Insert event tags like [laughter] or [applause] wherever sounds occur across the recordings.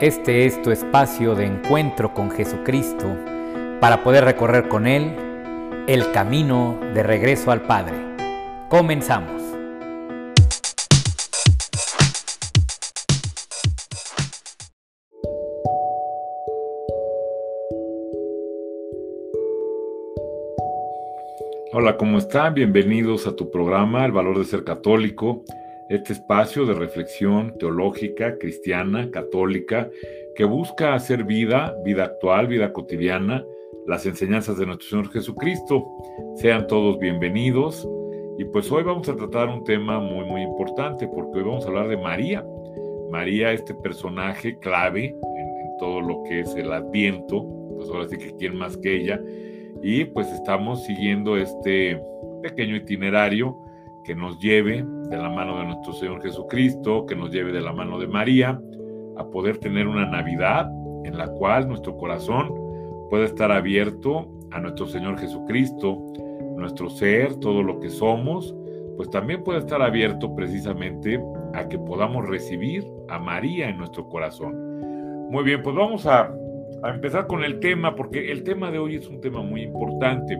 Este es tu espacio de encuentro con Jesucristo para poder recorrer con Él el camino de regreso al Padre. Comenzamos. Hola, ¿cómo están? Bienvenidos a tu programa El Valor de Ser Católico este espacio de reflexión teológica, cristiana, católica, que busca hacer vida, vida actual, vida cotidiana, las enseñanzas de nuestro Señor Jesucristo. Sean todos bienvenidos. Y pues hoy vamos a tratar un tema muy, muy importante, porque hoy vamos a hablar de María. María, este personaje clave en, todo lo que es el adviento, pues ahora sí que quién más que ella. Y pues estamos siguiendo este pequeño itinerario que nos lleve de la mano de nuestro Señor Jesucristo, que nos lleve de la mano de María, a poder tener una Navidad en la cual nuestro corazón pueda estar abierto a nuestro Señor Jesucristo, nuestro ser, todo lo que somos, pues también puede estar abierto precisamente a que podamos recibir a María en nuestro corazón. Muy bien, pues vamos a, a empezar con el tema, porque el tema de hoy es un tema muy importante.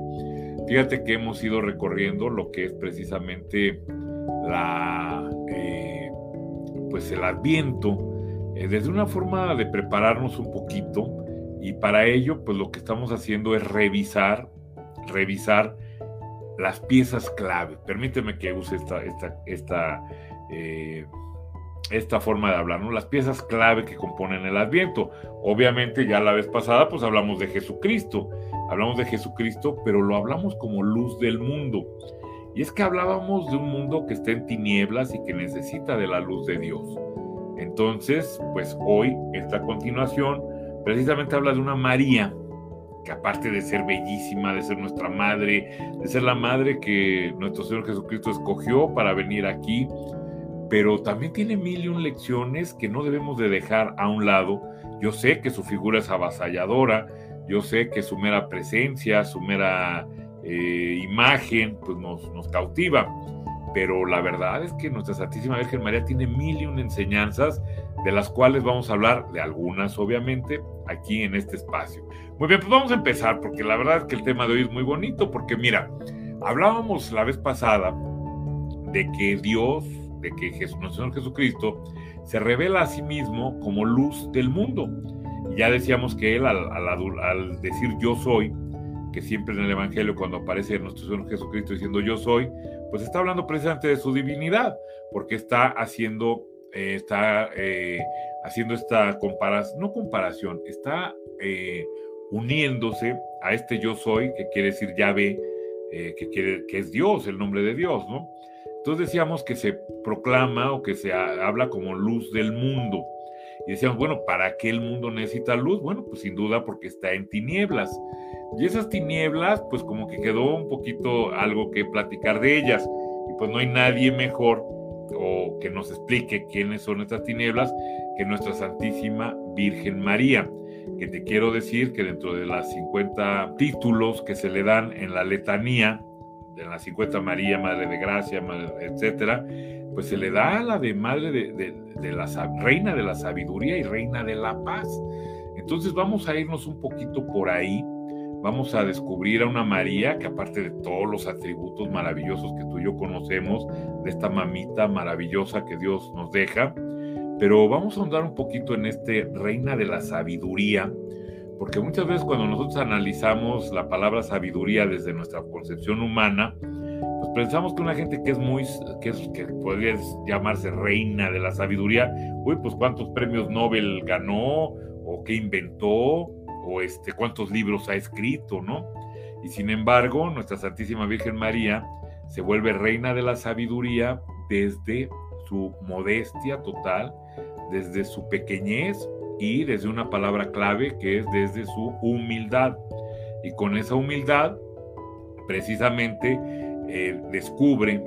Fíjate que hemos ido recorriendo lo que es precisamente la, eh, pues el adviento eh, desde una forma de prepararnos un poquito y para ello pues lo que estamos haciendo es revisar, revisar las piezas clave. Permíteme que use esta, esta, esta, eh, esta forma de hablar, ¿no? Las piezas clave que componen el Adviento. Obviamente ya la vez pasada pues hablamos de Jesucristo hablamos de Jesucristo, pero lo hablamos como luz del mundo. Y es que hablábamos de un mundo que está en tinieblas y que necesita de la luz de Dios. Entonces, pues hoy, esta continuación, precisamente habla de una María, que aparte de ser bellísima, de ser nuestra madre, de ser la madre que nuestro Señor Jesucristo escogió para venir aquí, pero también tiene mil y un lecciones que no debemos de dejar a un lado. Yo sé que su figura es avasalladora, yo sé que su mera presencia, su mera eh, imagen, pues nos, nos cautiva. Pero la verdad es que nuestra Santísima Virgen María tiene mil y una enseñanzas, de las cuales vamos a hablar, de algunas obviamente, aquí en este espacio. Muy bien, pues vamos a empezar, porque la verdad es que el tema de hoy es muy bonito, porque mira, hablábamos la vez pasada de que Dios, de que Jesús, nuestro Señor Jesucristo, se revela a sí mismo como luz del mundo ya decíamos que él al, decir yo soy, que siempre en el Evangelio cuando aparece nuestro Señor Jesucristo diciendo yo soy, pues está hablando precisamente de su divinidad, porque está haciendo, eh, está eh, haciendo esta comparación, no comparación, está eh, uniéndose a este yo soy, que quiere decir Yahvé, que, quiere, que es Dios, el nombre de Dios, ¿no? Entonces decíamos que se proclama o que se habla como luz del mundo. Y decíamos, bueno, ¿para qué el mundo necesita luz? Bueno, pues sin duda porque está en tinieblas. Y esas tinieblas, pues como que quedó un poquito algo que platicar de ellas. Y pues no hay nadie mejor o que nos explique quiénes son estas tinieblas que nuestra Santísima Virgen María. Que te quiero decir que dentro de las 50 títulos que se le dan en la letanía, de la 50 María, Madre de Gracia, etcétera, pues se le da a la de Madre de, la Reina de la Sabiduría y Reina de la Paz. Entonces vamos a irnos un poquito por ahí, vamos a descubrir a una María que aparte de todos los atributos maravillosos que tú y yo conocemos, de esta mamita maravillosa que Dios nos deja, pero vamos a ahondar un poquito en este Reina de la Sabiduría, porque muchas veces cuando nosotros analizamos la palabra sabiduría desde nuestra concepción humana, pues pensamos que una gente que es muy, que, es, que podría llamarse reina de la sabiduría, uy, pues cuántos premios Nobel ganó, o qué inventó, o este, cuántos libros ha escrito, ¿no? Y sin embargo, nuestra Santísima Virgen María se vuelve reina de la sabiduría desde su modestia total, desde su pequeñez y desde una palabra clave que es desde su humildad. Y con esa humildad, precisamente, eh, descubre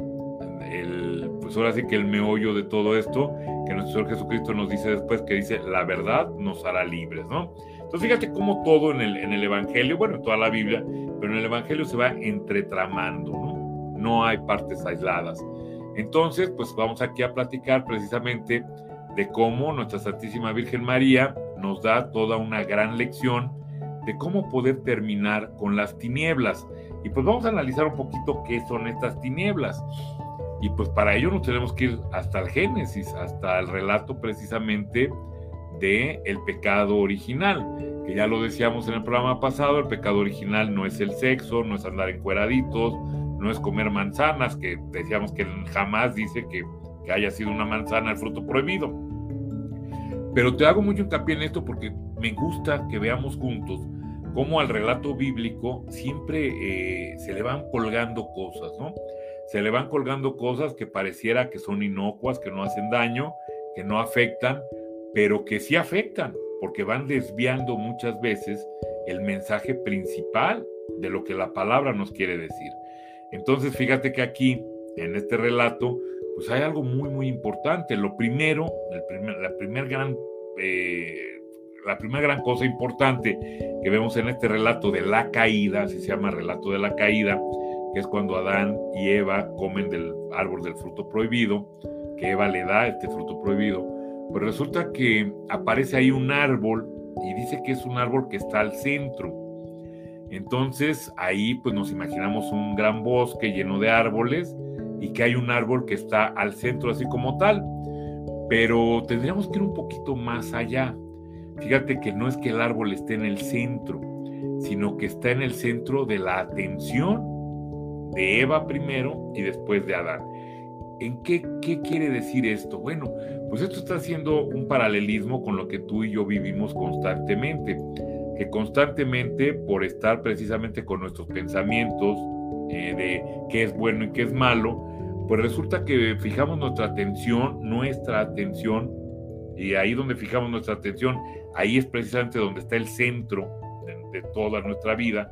el, pues ahora sí que el meollo de todo esto, que nuestro Señor Jesucristo nos dice después, que dice, la verdad nos hará libres, ¿no? Entonces fíjate cómo todo en el, en el Evangelio, bueno, en toda la Biblia, pero en el Evangelio se va entretramando, ¿no? No hay partes aisladas. Entonces, pues vamos aquí a platicar precisamente de cómo nuestra Santísima Virgen María nos da toda una gran lección de cómo poder terminar con las tinieblas. Y pues vamos a analizar un poquito qué son estas tinieblas. Y pues para ello nos tenemos que ir hasta el Génesis, hasta el relato precisamente de el pecado original, que ya lo decíamos en el programa pasado, el pecado original no es el sexo, no es andar encueraditos, no es comer manzanas, que decíamos que jamás dice que, que haya sido una manzana el fruto prohibido. Pero te hago mucho hincapié en esto porque me gusta que veamos juntos cómo al relato bíblico siempre eh, se le van colgando cosas, ¿no? Se le van colgando cosas que pareciera que son inocuas, que no hacen daño, que no afectan, pero que sí afectan, porque van desviando muchas veces el mensaje principal de lo que la palabra nos quiere decir. Entonces, fíjate que aquí, en este relato, pues hay algo muy, muy importante. Lo primero, la primer gran, eh, la primera gran cosa importante que vemos en este relato de la caída, así se llama relato de la caída, que es cuando Adán y Eva comen del árbol del fruto prohibido, que Eva le da este fruto prohibido, pues resulta que aparece ahí un árbol y dice que es un árbol que está al centro. Entonces ahí pues nos imaginamos un gran bosque lleno de árboles y que hay un árbol que está al centro así como tal. Pero tendríamos que ir un poquito más allá. Fíjate que no es que el árbol esté en el centro, sino que está en el centro de la atención de Eva primero y después de Adán. ¿En qué, qué quiere decir esto? Bueno, pues esto está haciendo un paralelismo con lo que tú y yo vivimos constantemente, que constantemente por estar precisamente con nuestros pensamientos eh, de qué es bueno y qué es malo, pues resulta que fijamos nuestra atención, nuestra atención, y ahí donde fijamos nuestra atención, ahí es precisamente donde está el centro de, toda nuestra vida,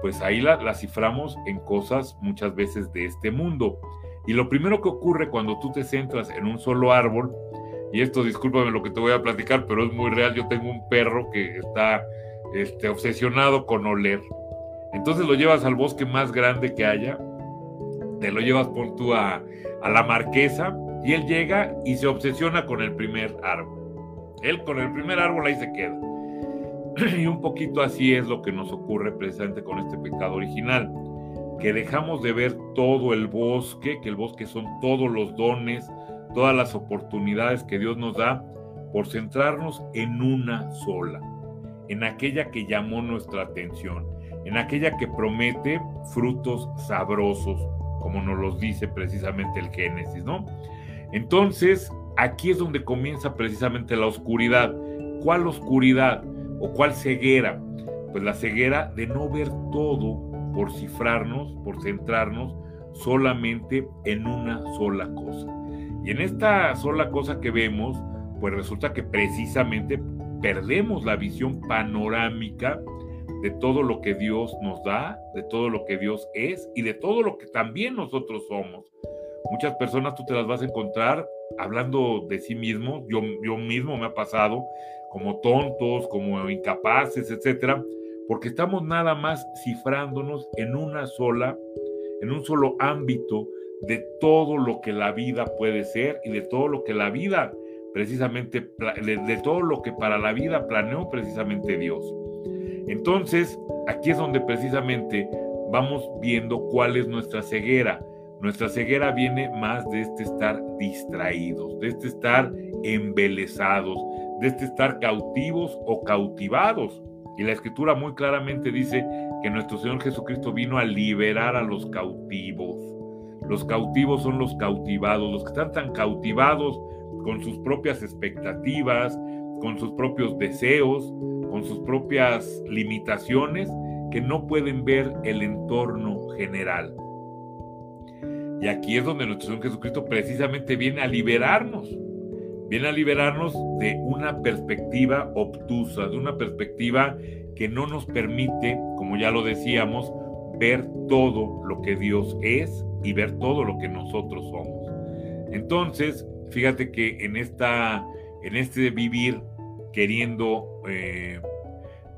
pues ahí la, la, ciframos en cosas muchas veces de este mundo. Y lo primero que ocurre cuando tú te centras en un solo árbol, y esto discúlpame lo que te voy a platicar, pero es muy real, yo tengo un perro que está este, obsesionado con oler. Entonces lo llevas al bosque más grande que haya, te lo llevas por tú a, a la marquesa y él llega y se obsesiona con el primer árbol. Él con el primer árbol ahí se queda. [clears throat] Y un poquito así es lo que nos ocurre precisamente con este pecado original, que dejamos de ver todo el bosque, que el bosque son todos los dones, todas las oportunidades que Dios nos da, por centrarnos en una sola, en aquella que llamó nuestra atención, en aquella que promete frutos sabrosos, como nos los dice precisamente el Génesis, ¿no? Entonces, aquí es donde comienza precisamente la oscuridad. ¿Cuál oscuridad o cuál ceguera? Pues la ceguera de no ver todo por cifrarnos, por centrarnos solamente en una sola cosa. Y en esta sola cosa que vemos, pues resulta que precisamente perdemos la visión panorámica de todo lo que Dios nos da, de todo lo que Dios es y de todo lo que también nosotros somos. Muchas personas tú te las vas a encontrar hablando de sí mismos, yo, yo mismo me ha pasado, como tontos, como incapaces, etcétera, porque estamos nada más cifrándonos en una sola, en un solo ámbito de todo lo que la vida puede ser y de todo lo que la vida precisamente, de todo lo que para la vida planeó precisamente Dios. Entonces, aquí es donde precisamente vamos viendo cuál es nuestra ceguera. Nuestra ceguera viene más de este estar distraídos, de este estar embelesados, de este estar cautivos o cautivados. Y la escritura muy claramente dice que nuestro Señor Jesucristo vino a liberar a los cautivos. Los cautivos son los cautivados, los que están tan cautivados con sus propias expectativas, con sus propios deseos, con sus propias limitaciones, que no pueden ver el entorno general. Y aquí es donde nuestro Señor Jesucristo precisamente viene a liberarnos, viene a liberarnos de una perspectiva obtusa, de una perspectiva que no nos permite, como ya lo decíamos, ver todo lo que Dios es y ver todo lo que nosotros somos. Entonces, fíjate que en, esta, en este vivir queriendo eh,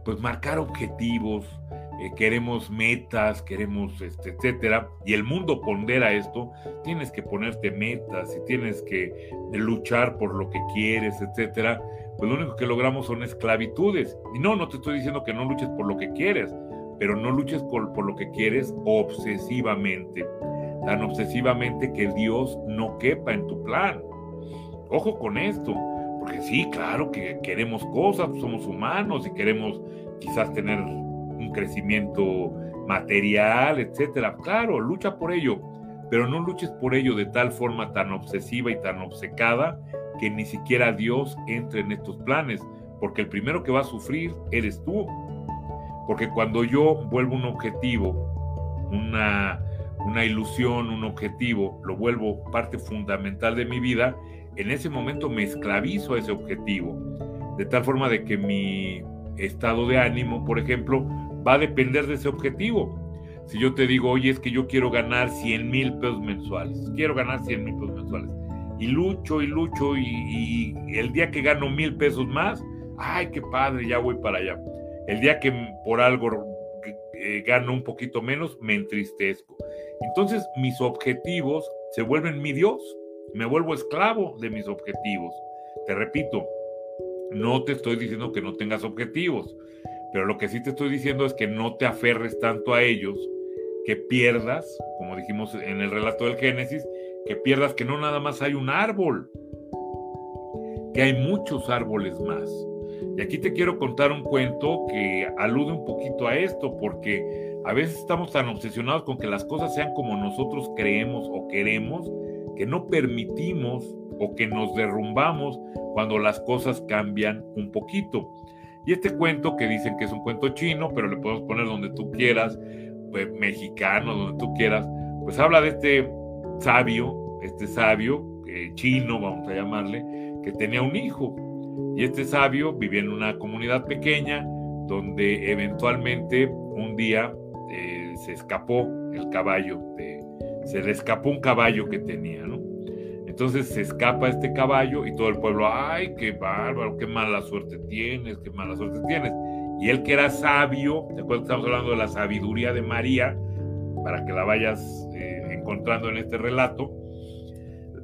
pues marcar objetivos, eh, queremos metas, queremos, este, etcétera, y el mundo pondera esto, tienes que ponerte metas y tienes que luchar por lo que quieres, etcétera, pues lo único que logramos son esclavitudes. Y no, no te estoy diciendo que no luches por lo que quieres, pero no luches por, lo que quieres obsesivamente, tan obsesivamente que Dios no quepa en tu plan. Ojo con esto, porque sí, claro que queremos cosas, somos humanos y queremos quizás tener un crecimiento material, etcétera. Claro, lucha por ello, pero no luches por ello de tal forma tan obsesiva y tan obcecada que ni siquiera Dios entre en estos planes, porque el primero que va a sufrir eres tú. Porque cuando yo vuelvo un objetivo, una, una ilusión, un objetivo, lo vuelvo parte fundamental de mi vida, en ese momento me esclavizo a ese objetivo. De tal forma de que mi estado de ánimo, por ejemplo, va a depender de ese objetivo. Si yo te digo, oye, es que yo quiero ganar 100 mil pesos mensuales, quiero ganar 100 mil pesos mensuales, y lucho y lucho, y, el día que gano mil pesos más, ay, qué padre, ya voy para allá. El día que por algo eh, gano un poquito menos, me entristezco. Entonces mis objetivos se vuelven mi Dios, me vuelvo esclavo de mis objetivos. Te repito, no te estoy diciendo que no tengas objetivos, pero lo que sí te estoy diciendo es que no te aferres tanto a ellos, que pierdas, como dijimos en el relato del Génesis, que pierdas que no nada más hay un árbol, que hay muchos árboles más. Y aquí te quiero contar un cuento que alude un poquito a esto, porque a veces estamos tan obsesionados con que las cosas sean como nosotros creemos o queremos, que no permitimos o que nos derrumbamos cuando las cosas cambian un poquito. Y este cuento que dicen que es un cuento chino, pero le podemos poner donde tú quieras, pues, mexicano, donde tú quieras, pues habla de este sabio, este sabio eh, chino, vamos a llamarle, que tenía un hijo. Y este sabio vivía en una comunidad pequeña donde eventualmente un día eh, se escapó el caballo, de, se le escapó un caballo que tenía, ¿no? Entonces se escapa este caballo y todo el pueblo, ay, qué bárbaro, qué mala suerte tienes, qué mala suerte tienes. Y él que era sabio, ¿te acuerdas que estamos hablando de la sabiduría de María? Para que la vayas eh, encontrando en este relato.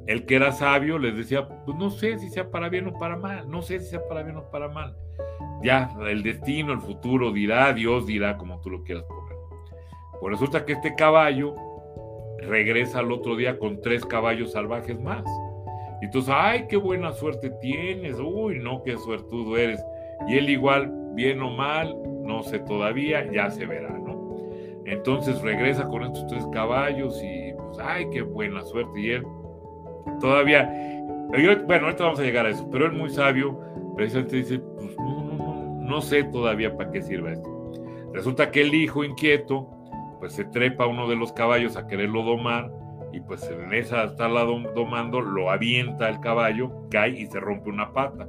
El que era sabio les decía, pues no sé si sea para bien o para mal, no sé si sea para bien o para mal. Ya, el destino, el futuro dirá, Dios dirá como tú lo quieras poner. Pues resulta que este caballo regresa al otro día con tres caballos salvajes más. Y entonces, ay, qué buena suerte tienes, uy, no, qué suertudo eres. Y él igual, bien o mal, no sé todavía, ya se verá, ¿no? Entonces regresa con estos tres caballos y, pues, ay, qué buena suerte. Y él todavía, bueno, ahorita vamos a llegar a eso, pero él muy sabio, precisamente dice, pues no, no, no, no sé todavía para qué sirva esto. Resulta que el hijo inquieto, pues se trepa uno de los caballos a quererlo domar y pues en esa está la domando, lo avienta el caballo, cae y se rompe una pata.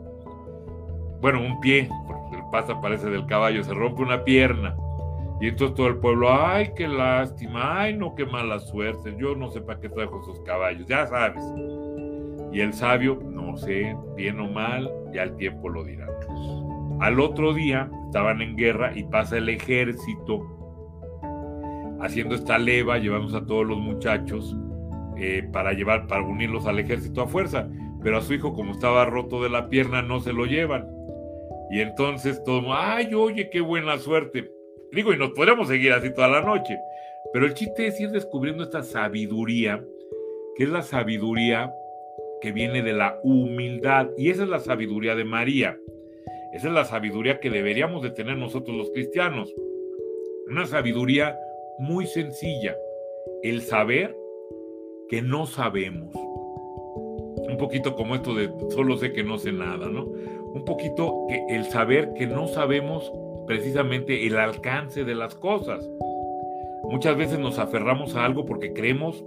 Bueno, un pie, porque el pata parece del caballo, se rompe una pierna. Y entonces todo el pueblo, ay, qué lástima, ay, no, qué mala suerte, yo no sé para qué trajo esos caballos, ya sabes. Y el sabio, no sé, bien o mal, ya el tiempo lo dirá. Al otro día estaban en guerra y pasa el ejército haciendo esta leva, llevamos a todos los muchachos eh, para llevar, para unirlos al ejército a fuerza. Pero a su hijo, como estaba roto de la pierna, no se lo llevan. Y entonces todo, ay, oye, qué buena suerte. Digo, y nos podríamos seguir así toda la noche. Pero el chiste es ir descubriendo esta sabiduría, que es la sabiduría que viene de la humildad. Y esa es la sabiduría de María. Esa es la sabiduría que deberíamos de tener nosotros los cristianos. Una sabiduría muy sencilla, el saber que no sabemos. Un poquito como esto de solo sé que no sé nada, ¿no? Un poquito que el saber que no sabemos precisamente el alcance de las cosas. Muchas veces nos aferramos a algo porque creemos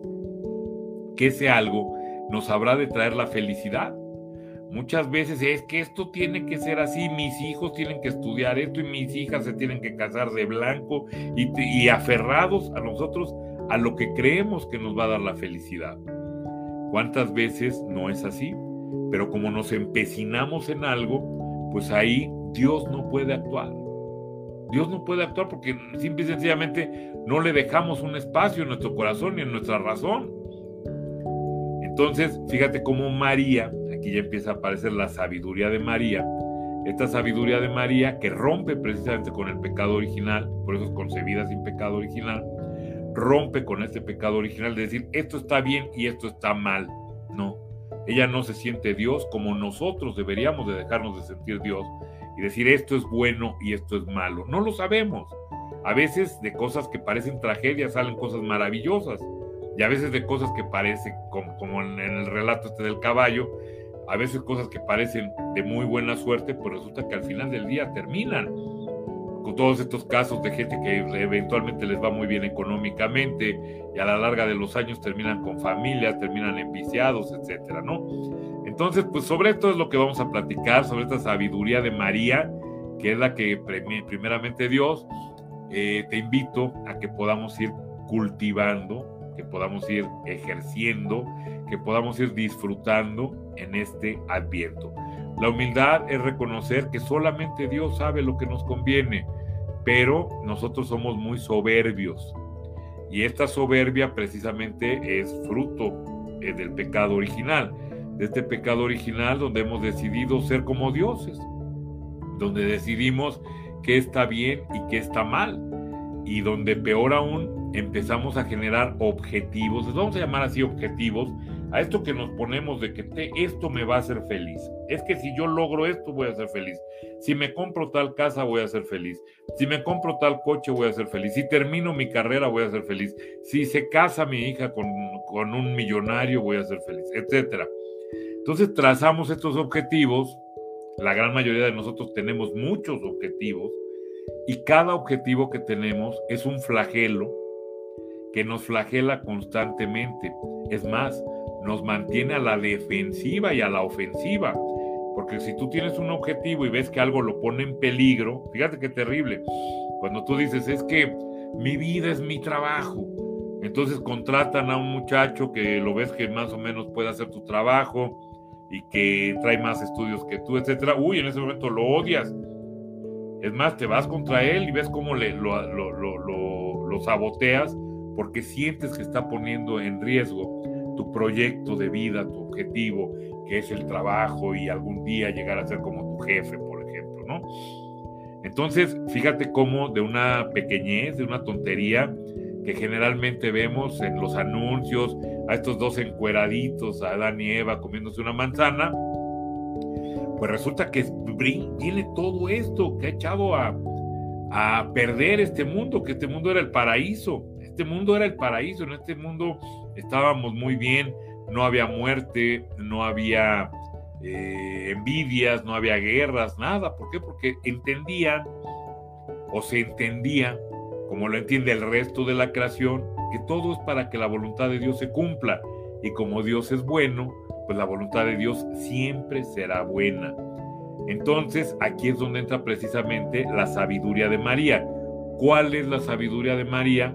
que ese algo nos habrá de traer la felicidad. Muchas veces es que esto tiene que ser así, mis hijos tienen que estudiar esto y mis hijas se tienen que casar de blanco y, aferrados a nosotros a lo que creemos que nos va a dar la felicidad. ¿Cuántas veces no es así? Pero como nos empecinamos en algo, pues ahí Dios no puede actuar. Dios no puede actuar porque simple y sencillamente no le dejamos un espacio en nuestro corazón y en nuestra razón. Entonces, fíjate cómo María, aquí ya empieza a aparecer la sabiduría de María, esta sabiduría de María que rompe precisamente con el pecado original, por eso es concebida sin pecado original, rompe con este pecado original de decir esto está bien y esto está mal. No, ella no se siente Dios como nosotros deberíamos de dejarnos de sentir Dios y decir esto es bueno y esto es malo. No lo sabemos. A veces de cosas que parecen tragedias salen cosas maravillosas y a veces de cosas que parecen, como, en el relato este del caballo, a veces cosas que parecen de muy buena suerte, pues resulta que al final del día terminan. Con todos estos casos de gente que eventualmente les va muy bien económicamente y a la larga de los años terminan con familias, terminan enviciados, etcétera, ¿no? Entonces, pues sobre esto es lo que vamos a platicar, sobre esta sabiduría de María, que es la que primeramente Dios, eh, te invito a que podamos ir cultivando que podamos ir ejerciendo, que podamos ir disfrutando en este adviento. La humildad es reconocer que solamente Dios sabe lo que nos conviene, pero nosotros somos muy soberbios. Y esta soberbia precisamente es fruto eh, del pecado original, de este pecado original donde hemos decidido ser como dioses, donde decidimos qué está bien y qué está mal, y donde peor aún empezamos a generar objetivos, les vamos a llamar así objetivos, a esto que nos ponemos de que esto me va a hacer feliz. Es que si yo logro esto voy a ser feliz. Si me compro tal casa voy a ser feliz. Si me compro tal coche voy a ser feliz. Si termino mi carrera voy a ser feliz. Si se casa mi hija con, con un millonario voy a ser feliz, etcétera. Entonces trazamos estos objetivos. La gran mayoría de nosotros tenemos muchos objetivos y cada objetivo que tenemos es un flagelo que nos flagela constantemente. Es más, nos mantiene a la defensiva y a la ofensiva. Porque si tú tienes un objetivo y ves que algo lo pone en peligro, fíjate qué terrible. Cuando tú dices, es que mi vida es mi trabajo. Entonces contratan a un muchacho que lo ves que más o menos puede hacer tu trabajo y que trae más estudios que tú, etcétera. Uy, en ese momento lo odias. Es más, te vas contra él y ves cómo le, lo, lo, lo saboteas porque sientes que está poniendo en riesgo tu proyecto de vida, tu objetivo, que es el trabajo y algún día llegar a ser como tu jefe, por ejemplo, ¿no? Entonces, fíjate cómo de una pequeñez, de una tontería que generalmente vemos en los anuncios, a estos dos encueraditos, a Adán y Eva comiéndose una manzana, pues resulta que viene todo esto que ha echado a, a perder este mundo, que este mundo era el paraíso. Este mundo era el paraíso, en este mundo estábamos muy bien, no había muerte, no había eh, envidias, no había guerras, nada. ¿Por qué? Porque entendían o se entendía, como lo entiende el resto de la creación, que todo es para que la voluntad de Dios se cumpla. Y como Dios es bueno, pues la voluntad de Dios siempre será buena. Entonces, aquí es donde entra precisamente la sabiduría de María. ¿Cuál es la sabiduría de María?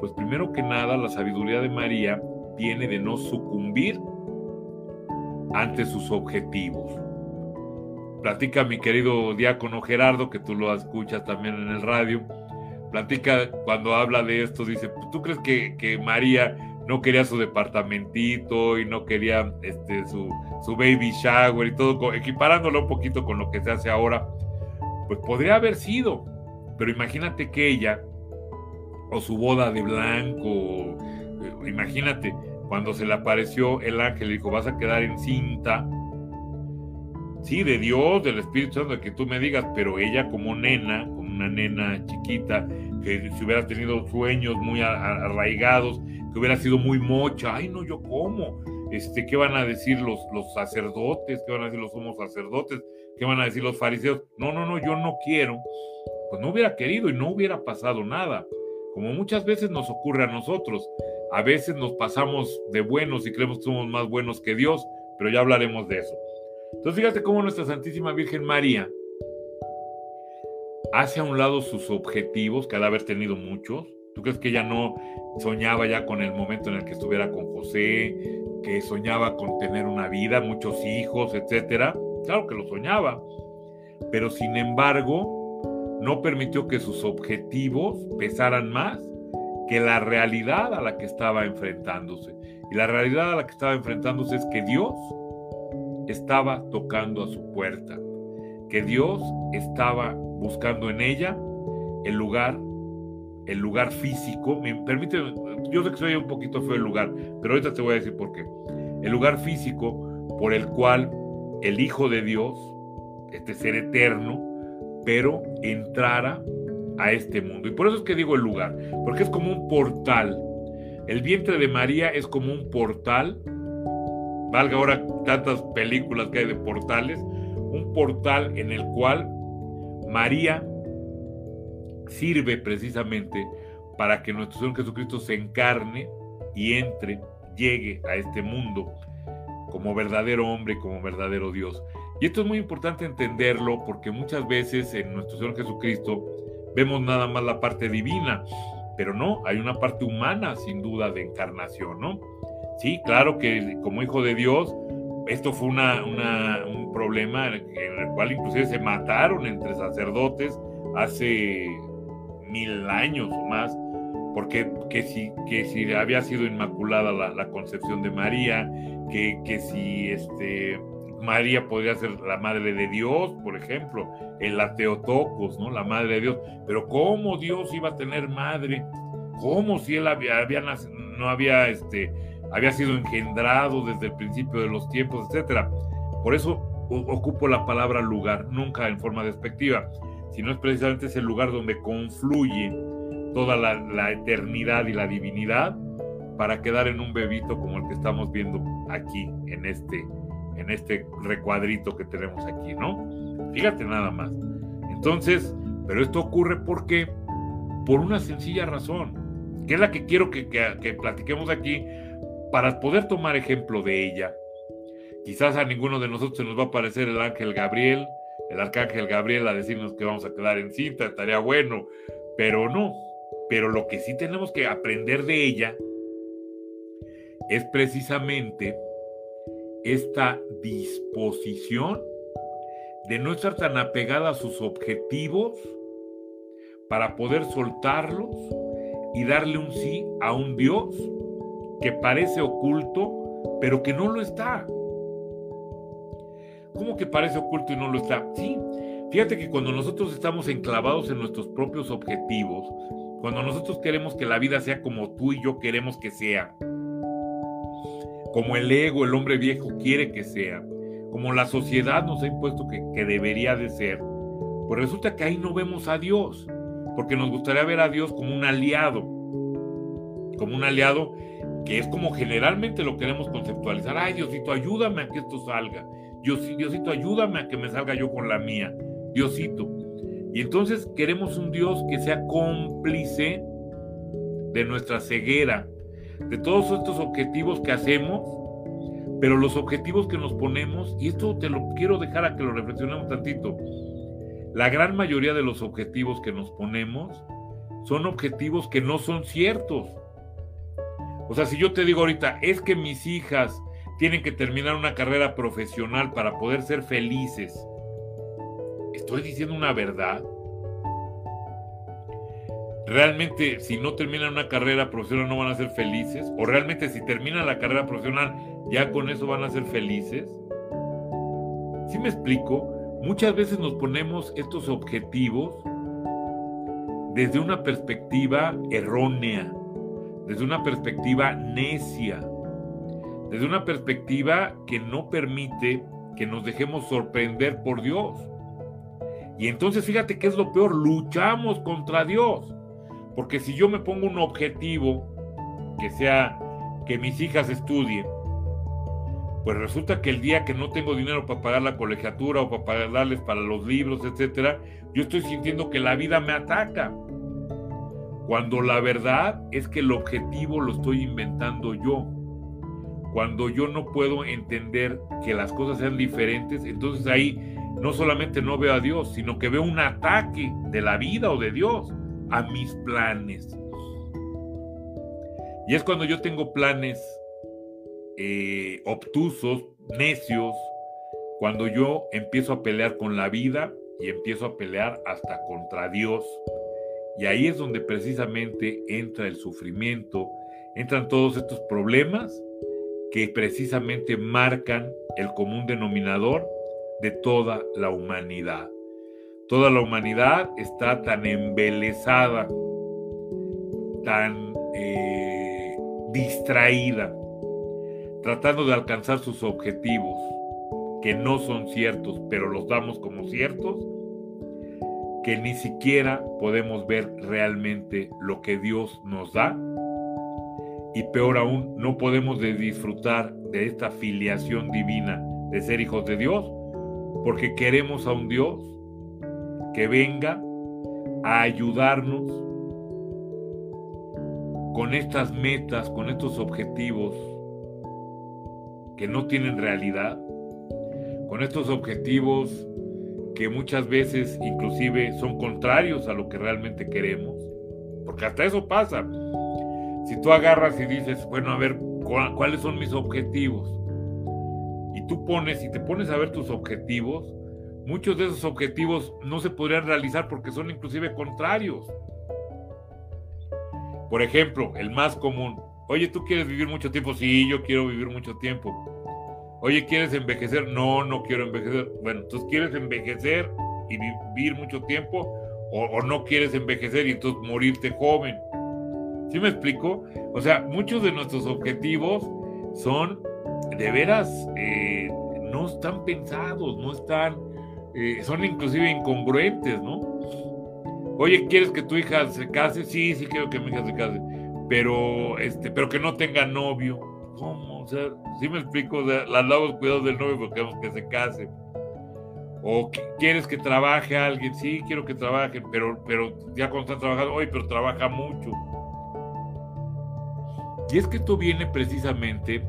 Pues primero que nada, la sabiduría de María viene de no sucumbir ante sus objetivos. Platica mi querido diácono Gerardo, que tú lo escuchas también en el radio. Platica cuando habla de esto, dice, ¿tú crees que, que María no quería su departamentito y no quería este, su, su baby shower y todo, equiparándolo un poquito con lo que se hace ahora? Pues podría haber sido, pero imagínate que ella o su boda de blanco. Eh, imagínate, cuando se le apareció el ángel y dijo, vas a quedar en cinta. Sí, de Dios, del Espíritu Santo, que tú me digas, pero ella como nena, una nena chiquita, que si hubiera tenido sueños muy arraigados, que hubiera sido muy mocha, ay no, yo cómo, este, ¿qué van a decir los, los sacerdotes? ¿Qué van a decir los somos sacerdotes? ¿Qué van a decir los fariseos? No, no, no, yo no quiero. Pues no hubiera querido y no hubiera pasado nada como muchas veces nos ocurre a nosotros. A veces nos pasamos de buenos y creemos que somos más buenos que Dios, pero ya hablaremos de eso. Entonces fíjate cómo nuestra Santísima Virgen María hace a un lado sus objetivos, que ha haber tenido muchos. ¿Tú crees que ella no soñaba ya con el momento en el que estuviera con José, que soñaba con tener una vida, muchos hijos, etcétera? Claro que lo soñaba, pero sin embargo no permitió que sus objetivos pesaran más que la realidad a la que estaba enfrentándose. Y la realidad a la que estaba enfrentándose es que Dios estaba tocando a su puerta, que Dios estaba buscando en ella el lugar, el lugar físico. Me yo sé que soy un poquito feo el lugar, pero ahorita te voy a decir por qué. El lugar físico por el cual el Hijo de Dios, este ser eterno, pero entrara a este mundo. Y por eso es que digo el lugar, porque es como un portal. El vientre de María es como un portal, valga ahora tantas películas que hay de portales, un portal en el cual María sirve precisamente para que nuestro Señor Jesucristo se encarne y entre, llegue a este mundo como verdadero hombre, como verdadero Dios. Y esto es muy importante entenderlo porque muchas veces en nuestro Señor Jesucristo vemos nada más la parte divina, pero no, hay una parte humana sin duda de encarnación, ¿no? Sí, claro que como hijo de Dios, esto fue una, un problema en el cual inclusive se mataron entre sacerdotes hace mil años o más, porque que si, que si había sido inmaculada la, concepción de María, que, que si este, María podría ser la madre de Dios, por ejemplo, el Teotocos, ¿no? La madre de Dios. Pero ¿cómo Dios iba a tener madre? ¿Cómo si él había, había no había, este, había sido engendrado desde el principio de los tiempos, etcétera? Por eso ocupo la palabra lugar, nunca en forma despectiva, sino es precisamente ese lugar donde confluye toda la, eternidad y la divinidad para quedar en un bebito como el que estamos viendo aquí en este en este recuadrito que tenemos aquí, ¿no? Fíjate nada más. Entonces, pero esto ocurre porque, por una sencilla razón, que es la que quiero que, que, platiquemos aquí para poder tomar ejemplo de ella. Quizás a ninguno de nosotros se nos va a parecer el ángel Gabriel, el arcángel Gabriel a decirnos que vamos a quedar en cinta, estaría bueno, pero no. Pero lo que sí tenemos que aprender de ella es precisamente esta disposición de no estar tan apegada a sus objetivos para poder soltarlos y darle un sí a un Dios que parece oculto, pero que no lo está. ¿Cómo que parece oculto y no lo está? Sí, fíjate que cuando nosotros estamos enclavados en nuestros propios objetivos, cuando nosotros queremos que la vida sea como tú y yo queremos que sea, como el ego, el hombre viejo quiere que sea, como la sociedad nos ha impuesto que, debería de ser, pues resulta que ahí no vemos a Dios, porque nos gustaría ver a Dios como un aliado, como un aliado que es como generalmente lo queremos conceptualizar. Ay, Diosito, ayúdame a que esto salga. Diosito, ayúdame a que me salga yo con la mía. Diosito. Y entonces queremos un Dios que sea cómplice de nuestra ceguera, de todos estos objetivos que hacemos, pero los objetivos que nos ponemos, y esto te lo quiero dejar a que lo reflexionemos tantito, la gran mayoría de los objetivos que nos ponemos son objetivos que no son ciertos. O sea, si yo te digo ahorita, es que mis hijas tienen que terminar una carrera profesional para poder ser felices, ¿estoy diciendo una verdad? realmente si no terminan una carrera profesional no van a ser felices? ¿O realmente si terminan la carrera profesional ya con eso van a ser felices? ¿Sí me explico? Muchas veces nos ponemos estos objetivos desde una perspectiva errónea, desde una perspectiva necia, desde una perspectiva que no permite que nos dejemos sorprender por Dios. Y entonces fíjate que es lo peor, luchamos contra Dios. Porque si yo me pongo un objetivo que sea que mis hijas estudien, pues resulta que el día que no tengo dinero para pagar la colegiatura o para pagarles para los libros, etcétera, yo estoy sintiendo que la vida me ataca. Cuando la verdad es que el objetivo lo estoy inventando yo. Cuando yo no puedo entender que las cosas sean diferentes, entonces ahí no solamente no veo a Dios, sino que veo un ataque de la vida o de Dios a mis planes. Y es cuando yo tengo planes eh, obtusos, necios, cuando yo empiezo a pelear con la vida y empiezo a pelear hasta contra Dios. Y ahí es donde precisamente entra el sufrimiento, entran todos estos problemas que precisamente marcan el común denominador de toda la humanidad. Toda la humanidad está tan embelesada, tan eh, distraída, tratando de alcanzar sus objetivos, que no son ciertos, pero los damos como ciertos, que ni siquiera podemos ver realmente lo que Dios nos da. Y peor aún, no podemos disfrutar de esta filiación divina de ser hijos de Dios, porque queremos a un Dios que venga a ayudarnos con estas metas, con estos objetivos que no tienen realidad, con estos objetivos que muchas veces inclusive son contrarios a lo que realmente queremos, porque hasta eso pasa. Si tú agarras y dices, bueno, a ver, ¿cuáles son mis objetivos? Y tú pones y te pones a ver tus objetivos, muchos de esos objetivos no se podrían realizar porque son inclusive contrarios. Por ejemplo, el más común, oye, ¿tú quieres vivir mucho tiempo? Sí, yo quiero vivir mucho tiempo. Oye, ¿quieres envejecer? No, no quiero envejecer. Bueno, entonces quieres envejecer y vivir mucho tiempo o, no quieres envejecer y entonces morirte joven. ¿Sí me explico? O sea, muchos de nuestros objetivos son de veras, eh, no están pensados, no están, eh, son inclusive incongruentes, ¿no? Oye, ¿quieres que tu hija se case? Sí, sí quiero que mi hija se case, pero, este, pero que no tenga novio. ¿Cómo? Si me explico, o las damos cuidado del novio porque queremos que se case. O quieres que trabaje alguien, sí, quiero que trabaje, pero, pero ya cuando está trabajando, hoy, pero trabaja mucho. Y es que esto viene precisamente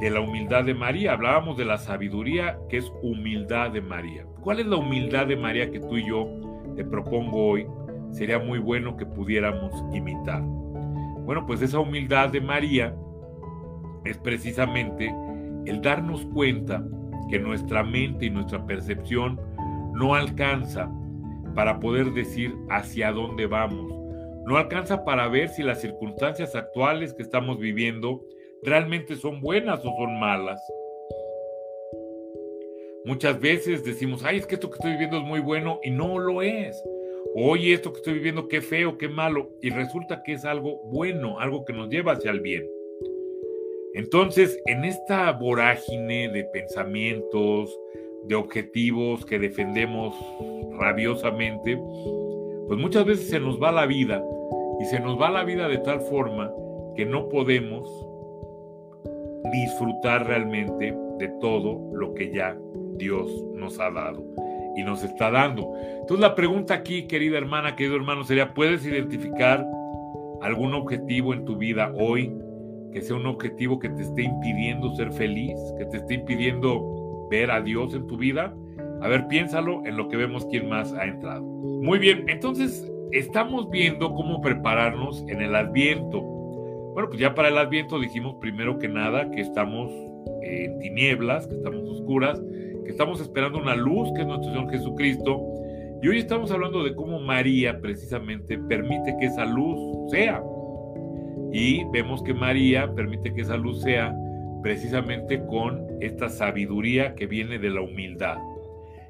de la humildad de María. Hablábamos de la sabiduría, que es humildad de María. ¿Cuál es la humildad de María que tú y yo te propongo hoy? Sería muy bueno que pudiéramos imitar. Bueno, pues esa humildad de María es precisamente el darnos cuenta que nuestra mente y nuestra percepción no alcanza para poder decir hacia dónde vamos. No alcanza para ver si las circunstancias actuales que estamos viviendo realmente son buenas o son malas. Muchas veces decimos, ay, es que esto que estoy viviendo es muy bueno y no lo es. Oye, esto que estoy viviendo, qué feo, qué malo. Y resulta que es algo bueno, algo que nos lleva hacia el bien. Entonces, en esta vorágine de pensamientos, de objetivos que defendemos rabiosamente, pues muchas veces se nos va la vida y se nos va la vida de tal forma que no podemos disfrutar realmente de todo lo que ya Dios nos ha dado y nos está dando. Entonces la pregunta aquí, querida hermana, querido hermano, sería, ¿puedes identificar algún objetivo en tu vida hoy que sea un objetivo que te esté impidiendo ser feliz, que te esté impidiendo ver a Dios en tu vida. A ver, piénsalo en lo que vemos quién más ha entrado. Muy bien, entonces estamos viendo cómo prepararnos en el adviento. Bueno, pues ya para el adviento dijimos primero que nada que estamos en tinieblas, que estamos oscuras, que estamos esperando una luz que es nuestro Señor Jesucristo. Y hoy estamos hablando de cómo María precisamente permite que esa luz sea. Y vemos que María permite que esa luz sea precisamente con esta sabiduría que viene de la humildad.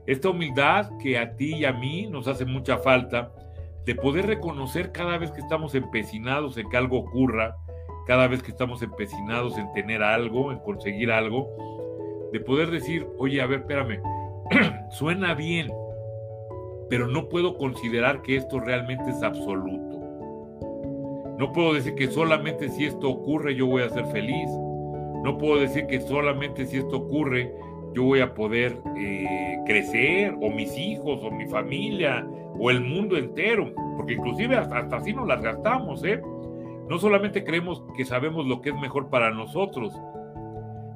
Esta humildad que a ti y a mí nos hace mucha falta de poder reconocer cada vez que estamos empecinados en que algo ocurra, cada vez que estamos empecinados en tener algo, en conseguir algo, de poder decir, oye, a ver, espérame, [clears throat] suena bien, pero no puedo considerar que esto realmente es absoluto. No puedo decir que solamente si esto ocurre yo voy a ser feliz. No puedo decir que solamente si esto ocurre yo voy a poder eh, crecer, o mis hijos, o mi familia, o el mundo entero. Porque inclusive hasta, hasta así nos las gastamos, ¿eh? No solamente creemos que sabemos lo que es mejor para nosotros,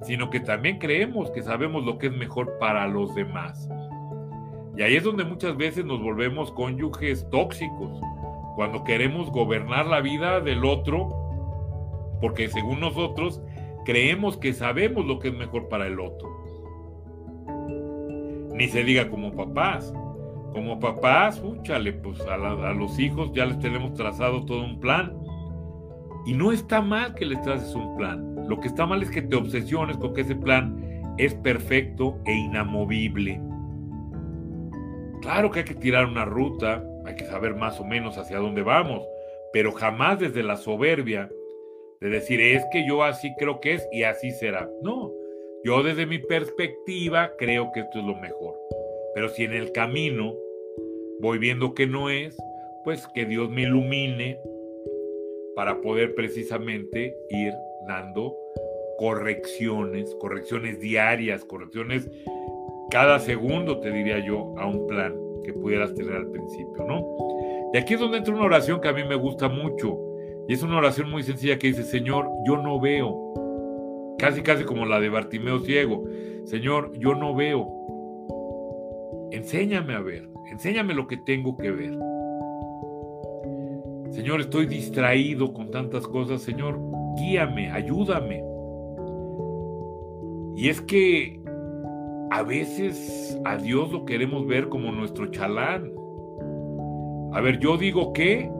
sino que también creemos que sabemos lo que es mejor para los demás. Y ahí es donde muchas veces nos volvemos cónyuges tóxicos, cuando queremos gobernar la vida del otro, porque según nosotros creemos que sabemos lo que es mejor para el otro. Ni se diga como papás. como papás, úchale, pues a, a, los hijos ya les tenemos trazado todo un plan. Y no está mal que les traces un plan. Lo que está mal es que te obsesiones con que ese plan es perfecto e inamovible. Claro que hay que tirar una ruta, hay que saber más o menos hacia dónde vamos, pero jamás desde la soberbia de decir es que yo así creo que es y así será. No, yo desde mi perspectiva creo que esto es lo mejor. Pero si en el camino voy viendo que no es, pues que Dios me ilumine para poder precisamente ir dando correcciones, correcciones diarias, correcciones cada segundo, te diría yo, a un plan que pudieras tener al principio, ¿no? Y aquí es donde entra una oración que a mí me gusta mucho. Y es una oración muy sencilla que dice, Señor, yo no veo. Casi, casi como la de Bartimeo ciego. Señor, yo no veo. Enséñame a ver. Enséñame lo que tengo que ver. Señor, estoy distraído con tantas cosas. Señor, guíame, ayúdame. Y es que a veces a Dios lo queremos ver como nuestro chalán. A ver, yo digo qué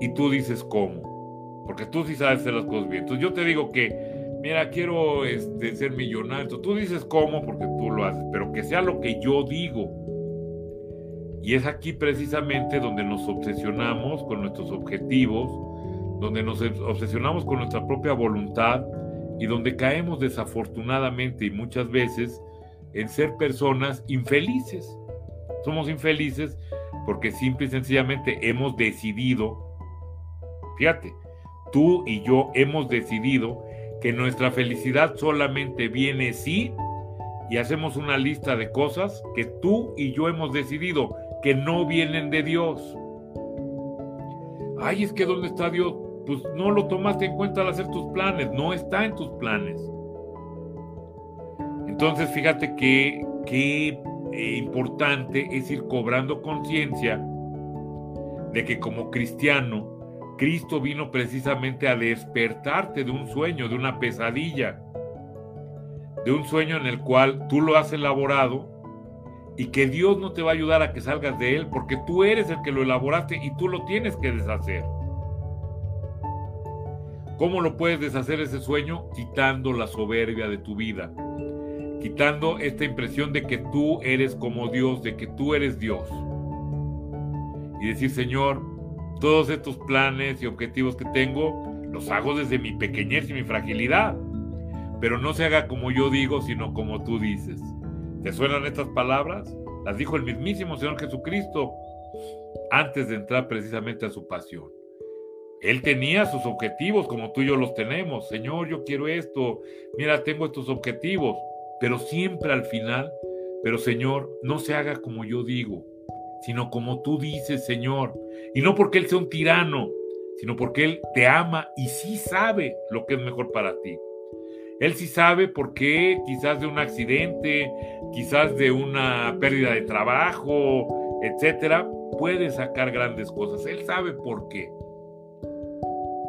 y tú dices cómo. Porque tú sí sabes hacer las cosas bien. Entonces yo te digo que, mira, quiero este, ser millonario. tú dices cómo porque tú lo haces. Pero que sea lo que yo digo. Y es aquí precisamente donde nos obsesionamos con nuestros objetivos, donde nos obsesionamos con nuestra propia voluntad y donde caemos desafortunadamente y muchas veces en ser personas infelices. Somos infelices porque simple y sencillamente hemos decidido, fíjate, tú y yo hemos decidido que nuestra felicidad solamente viene si y hacemos una lista de cosas que tú y yo hemos decidido que no vienen de Dios. Ay, es que ¿dónde está Dios? pues no lo tomaste en cuenta al hacer tus planes, no está en tus planes. Entonces, fíjate que eh, importante es ir cobrando conciencia de que como cristiano, Cristo vino precisamente a despertarte de un sueño, de una pesadilla, de un sueño en el cual tú lo has elaborado y que Dios no te va a ayudar a que salgas de él porque tú eres el que lo elaboraste y tú lo tienes que deshacer. ¿Cómo lo puedes deshacer ese sueño? Quitando la soberbia de tu vida, quitando esta impresión de que tú eres como Dios, de que tú eres Dios. Y decir, Señor, todos estos planes y objetivos que tengo, los hago desde mi pequeñez y mi fragilidad. Pero no se haga como yo digo, sino como tú dices. ¿Te suenan estas palabras? Las dijo el mismísimo Señor Jesucristo antes de entrar precisamente a su pasión. Él tenía sus objetivos como tú y yo los tenemos. Señor, yo quiero esto. Mira, tengo estos objetivos. Pero siempre al final, pero Señor, no se haga como yo digo, sino como tú dices, Señor. Y no porque Él sea un tirano, sino porque Él te ama y sí sabe lo que es mejor para ti. Él sí sabe por qué, quizás de un accidente, quizás de una pérdida de trabajo, etcétera, puede sacar grandes cosas. Él sabe por qué.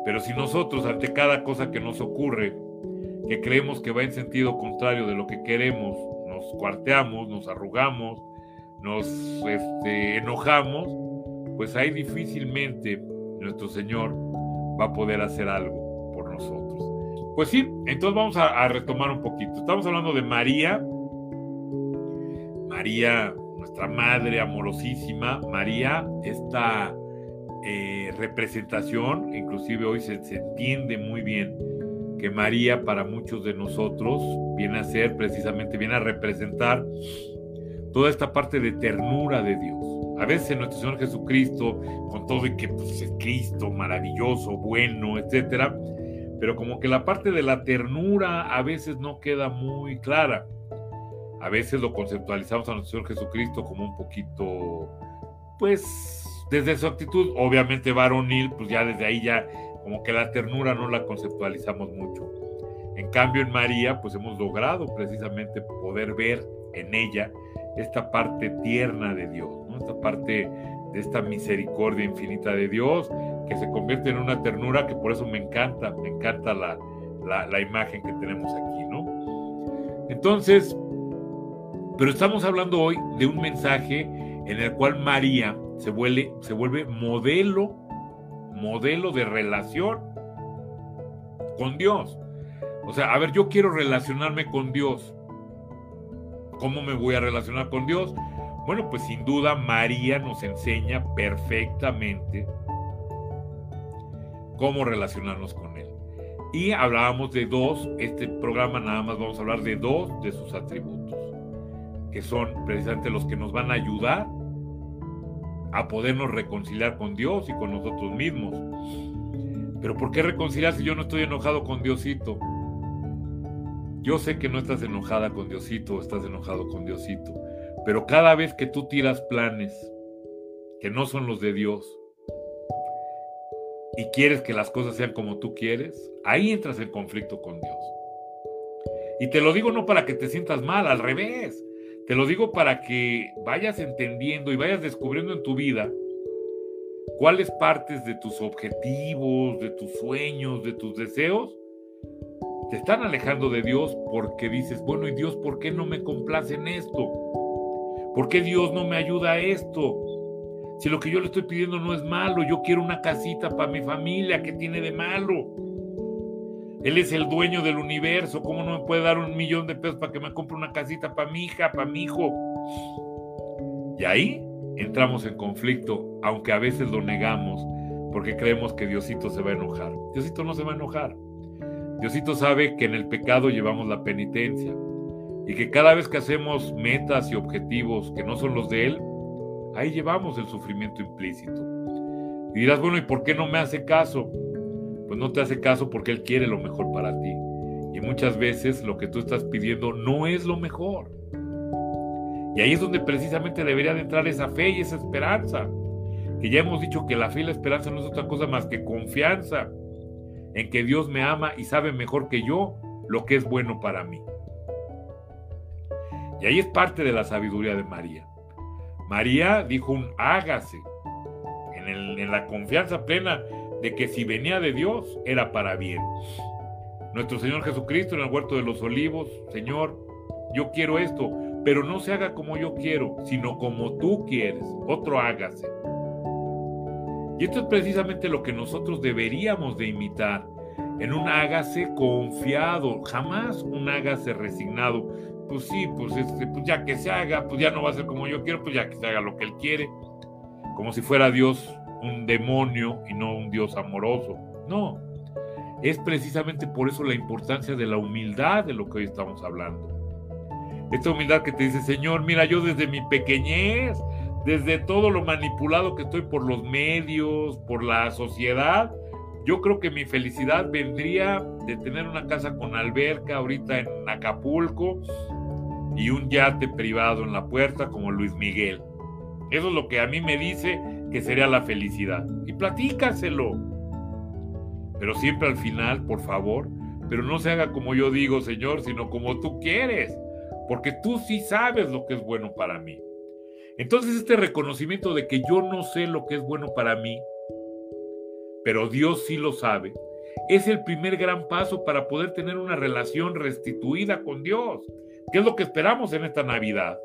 Pero si nosotros ante cada cosa que nos ocurre, que creemos que va en sentido contrario de lo que queremos, nos cuarteamos, nos arrugamos, nos este, enojamos, pues ahí difícilmente nuestro Señor va a poder hacer algo por nosotros. Pues sí, entonces vamos a, retomar un poquito. Estamos hablando de María, María, nuestra madre amorosísima, María, esta eh, representación, inclusive hoy se, entiende muy bien que María para muchos de nosotros viene a ser precisamente, viene a representar toda esta parte de ternura de Dios. A veces nuestro Señor Jesucristo, con todo y que pues, es Cristo maravilloso, bueno, etcétera, pero como que la parte de la ternura a veces no queda muy clara. A veces lo conceptualizamos a nuestro Señor Jesucristo como un poquito, pues, desde su actitud, obviamente varonil, pues ya desde ahí ya como que la ternura no la conceptualizamos mucho. En cambio en María, pues hemos logrado precisamente poder ver en ella esta parte tierna de Dios, esta parte de esta misericordia infinita de Dios, que se convierte en una ternura que por eso me encanta, me encanta la, la, la imagen que tenemos aquí, ¿no? Entonces, pero estamos hablando hoy de un mensaje en el cual María se vuelve, se vuelve modelo, modelo de relación con Dios. O sea, a ver, yo quiero relacionarme con Dios. ¿Cómo me voy a relacionar con Dios? Bueno, pues sin duda María nos enseña perfectamente cómo relacionarnos con Él. Y hablábamos de dos, este programa nada más vamos a hablar de dos de sus atributos, que son precisamente los que nos van a ayudar a podernos reconciliar con Dios y con nosotros mismos. Pero ¿por qué reconciliar si yo no estoy enojado con Diosito? Yo sé que no estás enojada con Diosito, estás enojado con Diosito, pero cada vez que tú tiras planes que no son los de Dios y quieres que las cosas sean como tú quieres, ahí entras en conflicto con Dios. Y te lo digo no para que te sientas mal, al revés. Te lo digo para que vayas entendiendo y vayas descubriendo en tu vida cuáles partes de tus objetivos, de tus sueños, de tus deseos, te están alejando de Dios porque dices, bueno, ¿y Dios por qué no me complace en esto? ¿Por qué Dios no me ayuda a esto? Si lo que yo le estoy pidiendo no es malo, yo quiero una casita para mi familia, ¿qué tiene de malo? Él es el dueño del universo. ¿Cómo no me puede dar un millón de pesos para que me compre una casita para mi hija, para mi hijo? Y ahí entramos en conflicto, aunque a veces lo negamos porque creemos que Diosito se va a enojar. Diosito no se va a enojar. Diosito sabe que en el pecado llevamos la penitencia y que cada vez que hacemos metas y objetivos que no son los de Él, ahí llevamos el sufrimiento implícito. Y dirás, bueno, ¿y por qué no me hace caso? Pues no te hace caso porque Él quiere lo mejor para ti. Y muchas veces lo que tú estás pidiendo no es lo mejor. Y ahí es donde precisamente debería de entrar esa fe y esa esperanza. Que ya hemos dicho que la fe y la esperanza no es otra cosa más que confianza en que Dios me ama y sabe mejor que yo lo que es bueno para mí. Y ahí es parte de la sabiduría de María. María dijo un hágase en, en la confianza plena de que si venía de Dios era para bien. Nuestro Señor Jesucristo en el huerto de los olivos, Señor, yo quiero esto, pero no se haga como yo quiero, sino como tú quieres, otro hágase. Y esto es precisamente lo que nosotros deberíamos de imitar, en un hágase confiado, jamás un hágase resignado. Pues sí, pues, este, pues ya que se haga, pues ya no va a ser como yo quiero, pues ya que se haga lo que Él quiere, como si fuera Dios un demonio y no un Dios amoroso. No, es precisamente por eso la importancia de la humildad de lo que hoy estamos hablando. Esta humildad que te dice, Señor, mira, yo desde mi pequeñez, desde todo lo manipulado que estoy por los medios, por la sociedad, yo creo que mi felicidad vendría de tener una casa con alberca ahorita en Acapulco y un yate privado en la puerta como Luis Miguel. Eso es lo que a mí me dice que sería la felicidad. Y platícaselo. Pero siempre al final, por favor, pero no se haga como yo digo, Señor, sino como tú quieres, porque tú sí sabes lo que es bueno para mí. Entonces este reconocimiento de que yo no sé lo que es bueno para mí, pero Dios sí lo sabe, es el primer gran paso para poder tener una relación restituida con Dios, que es lo que esperamos en esta Navidad.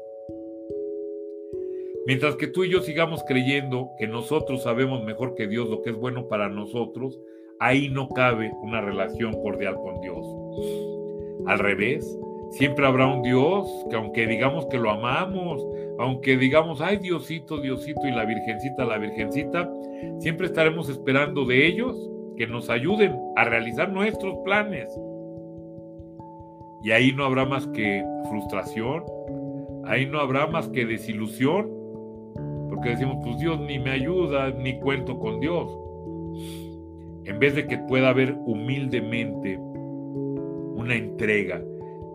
Mientras que tú y yo sigamos creyendo que nosotros sabemos mejor que Dios lo que es bueno para nosotros, ahí no cabe una relación cordial con Dios. Al revés, siempre habrá un Dios que aunque digamos que lo amamos, aunque digamos, ay Diosito, Diosito y la Virgencita, la Virgencita, siempre estaremos esperando de ellos que nos ayuden a realizar nuestros planes. Y ahí no habrá más que frustración, ahí no habrá más que desilusión, porque decimos, pues Dios ni me ayuda, ni cuento con Dios. En vez de que pueda haber humildemente una entrega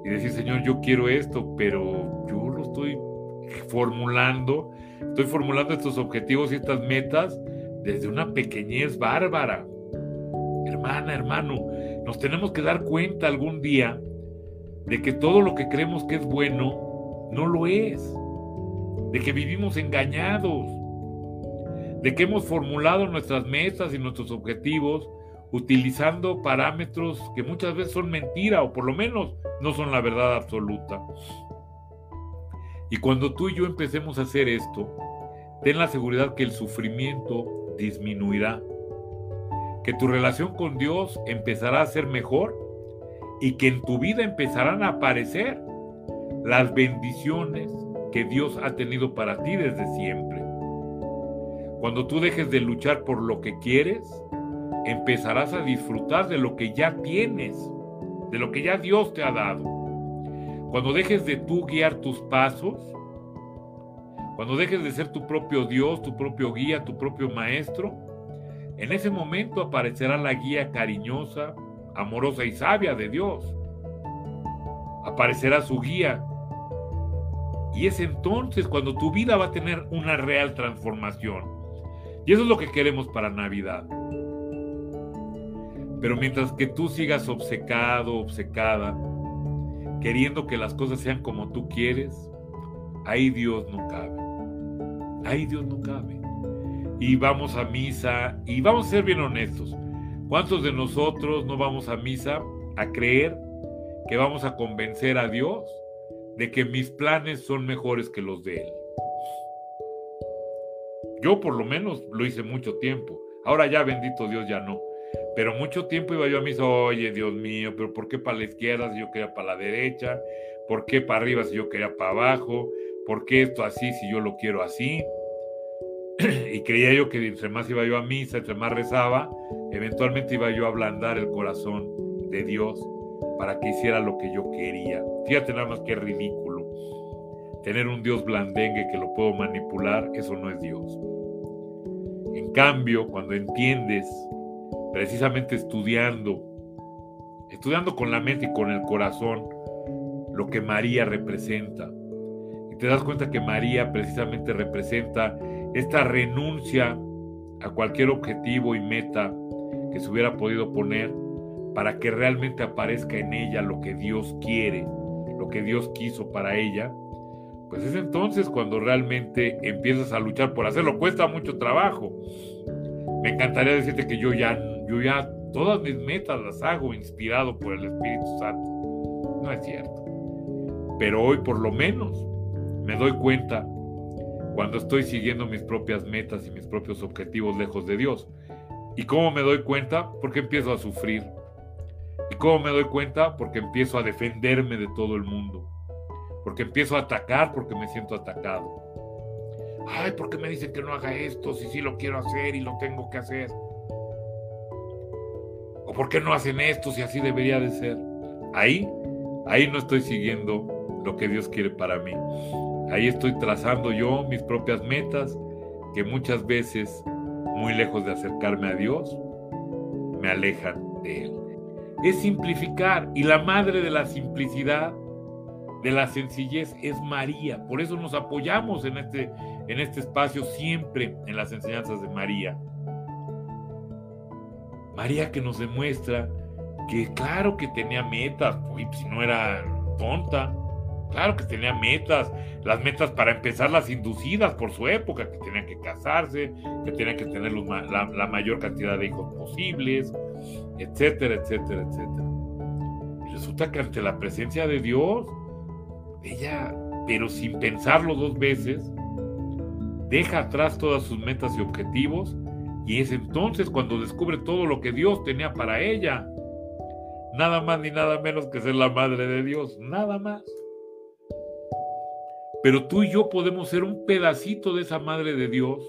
y decir, Señor, yo quiero esto, pero yo lo estoy formulando, estoy formulando estos objetivos y estas metas desde una pequeñez bárbara. Hermana, hermano, nos tenemos que dar cuenta algún día de que todo lo que creemos que es bueno no lo es de que vivimos engañados, de que hemos formulado nuestras metas y nuestros objetivos utilizando parámetros que muchas veces son mentira o por lo menos no son la verdad absoluta. Y cuando tú y yo empecemos a hacer esto, ten la seguridad que el sufrimiento disminuirá, que tu relación con Dios empezará a ser mejor y que en tu vida empezarán a aparecer las bendiciones que Dios ha tenido para ti desde siempre. Cuando tú dejes de luchar por lo que quieres, empezarás a disfrutar de lo que ya tienes, de lo que ya Dios te ha dado. Cuando dejes de tú guiar tus pasos, cuando dejes de ser tu propio Dios, tu propio guía, tu propio maestro, en ese momento aparecerá la guía cariñosa, amorosa y sabia de Dios. Aparecerá su guía. Y es entonces cuando tu vida va a tener una real transformación. Y eso es lo que queremos para Navidad. Pero mientras que tú sigas obcecado, obcecada, queriendo que las cosas sean como tú quieres, ahí Dios no cabe. Ahí Dios no cabe. Y vamos a misa, y vamos a ser bien honestos. ¿Cuántos de nosotros no vamos a misa a creer que vamos a convencer a Dios de que mis planes son mejores que los de Él? Yo por lo menos lo hice mucho tiempo. Ahora ya, bendito Dios, ya no. Pero mucho tiempo iba yo a misa, oye, Dios mío, pero ¿por qué para la izquierda si yo quería para la derecha? ¿Por qué para arriba si yo quería para abajo? ¿Por qué esto así si yo lo quiero así? [clears throat] y creía yo que entre más iba yo a misa, entre más rezaba, eventualmente iba yo a ablandar el corazón de Dios para que hiciera lo que yo quería. Fíjate nada más que ridículo. Tener un Dios blandengue que lo puedo manipular, eso no es Dios. En cambio, cuando entiendes precisamente estudiando, estudiando con la mente y con el corazón lo que María representa. Y te das cuenta que María precisamente representa esta renuncia a cualquier objetivo y meta que se hubiera podido poner para que realmente aparezca en ella lo que Dios quiere, lo que Dios quiso para ella, pues es entonces cuando realmente empiezas a luchar por hacerlo. Cuesta mucho trabajo. Me encantaría decirte que yo ya yo ya todas mis metas las hago inspirado por el Espíritu Santo. No es cierto. Pero hoy por lo menos me doy cuenta cuando estoy siguiendo mis propias metas y mis propios objetivos lejos de Dios. ¿Y cómo me doy cuenta? Porque empiezo a sufrir. ¿Y cómo me doy cuenta? Porque empiezo a defenderme de todo el mundo. Porque empiezo a atacar porque me siento atacado. Ay, ¿por qué me dicen que no haga esto si sí lo quiero hacer y lo tengo que hacer? ¿O por qué no hacen esto si así debería de ser? Ahí, ahí no estoy siguiendo lo que Dios quiere para mí. Ahí estoy trazando yo mis propias metas que muchas veces, muy lejos de acercarme a Dios, me alejan de Él. Es simplificar y la madre de la simplicidad, de la sencillez, es María. Por eso nos apoyamos en este, en este espacio siempre en las enseñanzas de María. María que nos demuestra que claro que tenía metas, pues si no era tonta, claro que tenía metas, las metas para empezar las inducidas por su época, que tenía que casarse, que tenía que tener la, la mayor cantidad de hijos posibles, etcétera, etcétera, etcétera. Resulta que ante la presencia de Dios, ella, pero sin pensarlo dos veces, deja atrás todas sus metas y objetivos y es entonces cuando descubre todo lo que Dios tenía para ella. Nada más ni nada menos que ser la madre de Dios, nada más. Pero tú y yo podemos ser un pedacito de esa madre de Dios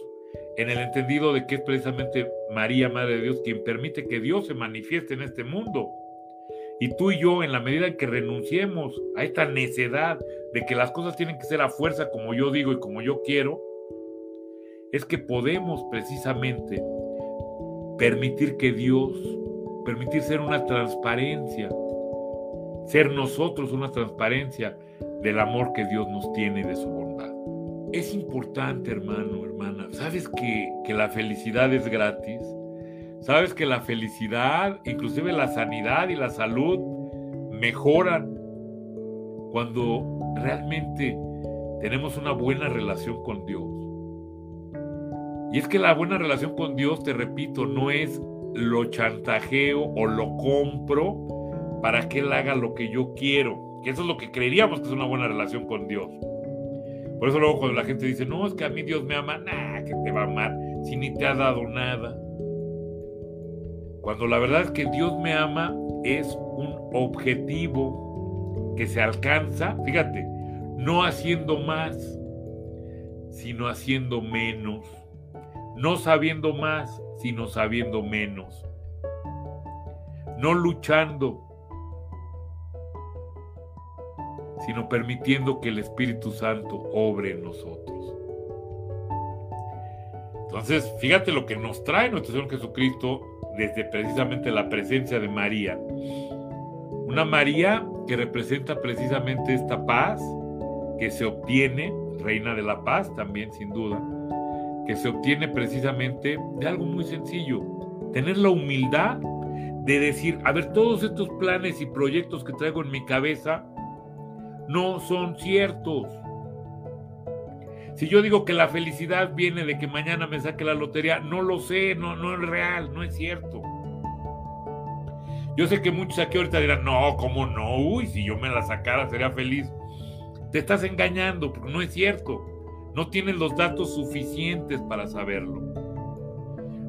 en el entendido de que es precisamente María, Madre de Dios, quien permite que Dios se manifieste en este mundo. Y tú y yo, en la medida en que renunciemos a esta necedad de que las cosas tienen que ser a fuerza como yo digo y como yo quiero, es que podemos precisamente permitir que Dios, permitir ser una transparencia, ser nosotros una transparencia del amor que Dios nos tiene de su bondad. Es importante, hermano, hermana. ¿Sabes que, que la felicidad es gratis? ¿Sabes que la felicidad, inclusive la sanidad y la salud, mejoran cuando realmente tenemos una buena relación con Dios? Y es que la buena relación con Dios, te repito, no es lo chantajeo o lo compro para que Él haga lo que yo quiero. Que eso es lo que creeríamos que es una buena relación con Dios. Por eso luego cuando la gente dice, no, es que a mí Dios me ama, nah, que te va a amar si ni te ha dado nada. Cuando la verdad es que Dios me ama es un objetivo que se alcanza, fíjate, no haciendo más, sino haciendo menos. No sabiendo más, sino sabiendo menos. No luchando, sino permitiendo que el Espíritu Santo obre en nosotros. Entonces, fíjate lo que nos trae nuestro Señor Jesucristo desde precisamente la presencia de María. Una María que representa precisamente esta paz que se obtiene, reina de la paz también sin duda, que se obtiene precisamente de algo muy sencillo, tener la humildad de decir, a ver, todos estos planes y proyectos que traigo en mi cabeza no son ciertos. Si yo digo que la felicidad viene de que mañana me saque la lotería, no lo sé, no, no es real, no es cierto. Yo sé que muchos aquí ahorita dirán, no, ¿cómo no? Uy, si yo me la sacara sería feliz. Te estás engañando, porque no es cierto. No tienes los datos suficientes para saberlo.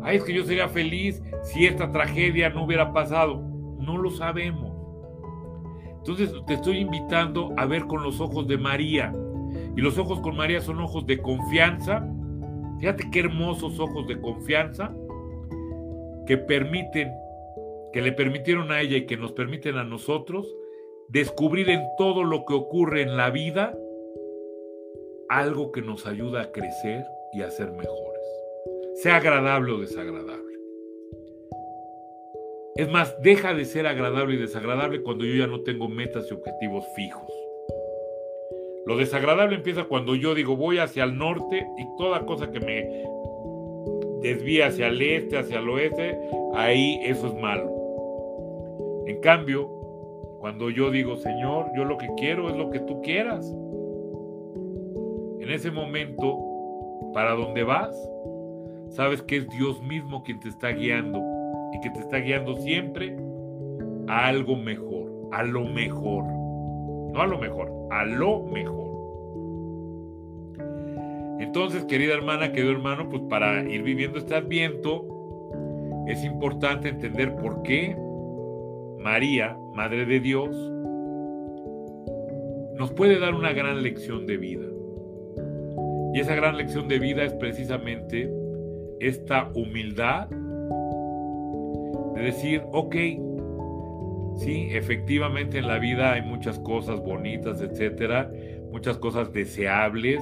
Ay, es que yo sería feliz si esta tragedia no hubiera pasado. No lo sabemos. Entonces te estoy invitando a ver con los ojos de María. Y los ojos con María son ojos de confianza. Fíjate qué hermosos ojos de confianza que permiten, que le permitieron a ella y que nos permiten a nosotros descubrir en todo lo que ocurre en la vida algo que nos ayuda a crecer y a ser mejores, sea agradable o desagradable. Es más, deja de ser agradable y desagradable cuando yo ya no tengo metas y objetivos fijos. Lo desagradable empieza cuando yo digo voy hacia el norte y toda cosa que me desvía hacia el este, hacia el oeste, ahí eso es malo. En cambio, cuando yo digo, Señor, yo lo que quiero es lo que tú quieras. En ese momento, para dónde vas, sabes que es Dios mismo quien te está guiando y que te está guiando siempre a algo mejor, a lo mejor. No a lo mejor, a lo mejor. Entonces, querida hermana, querido hermano, pues para ir viviendo este adviento, es importante entender por qué María, Madre de Dios, nos puede dar una gran lección de vida. Y esa gran lección de vida es precisamente esta humildad de decir, ok, Sí, efectivamente en la vida hay muchas cosas bonitas, etcétera, muchas cosas deseables,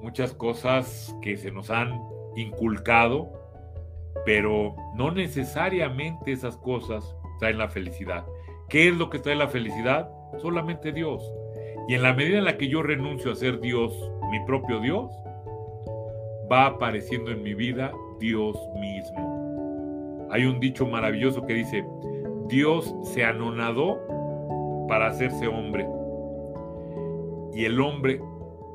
muchas cosas que se nos han inculcado, pero no necesariamente esas cosas traen la felicidad. ¿Qué es lo que trae la felicidad? Solamente Dios. Y en la medida en la que yo renuncio a ser Dios, mi propio Dios, va apareciendo en mi vida Dios mismo. Hay un dicho maravilloso que dice, Dios se anonadó para hacerse hombre. Y el hombre,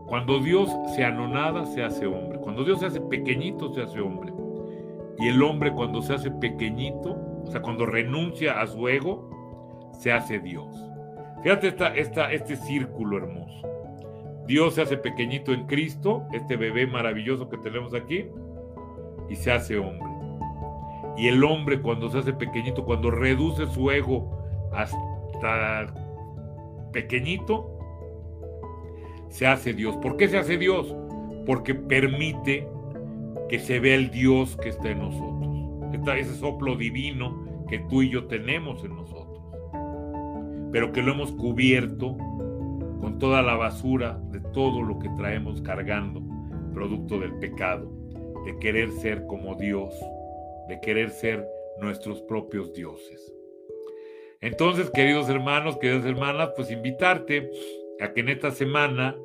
cuando Dios se anonada, se hace hombre. Cuando Dios se hace pequeñito, se hace hombre. Y el hombre cuando se hace pequeñito, o sea, cuando renuncia a su ego, se hace Dios. Fíjate esta, esta, este círculo hermoso. Dios se hace pequeñito en Cristo, este bebé maravilloso que tenemos aquí, y se hace hombre. Y el hombre cuando se hace pequeñito, cuando reduce su ego hasta pequeñito, se hace Dios. ¿Por qué se hace Dios? Porque permite que se vea el Dios que está en nosotros. Está ese soplo divino que tú y yo tenemos en nosotros. Pero que lo hemos cubierto con toda la basura de todo lo que traemos cargando, producto del pecado, de querer ser como Dios de querer ser nuestros propios dioses. Entonces, queridos hermanos, queridas hermanas, pues invitarte a que en esta semana,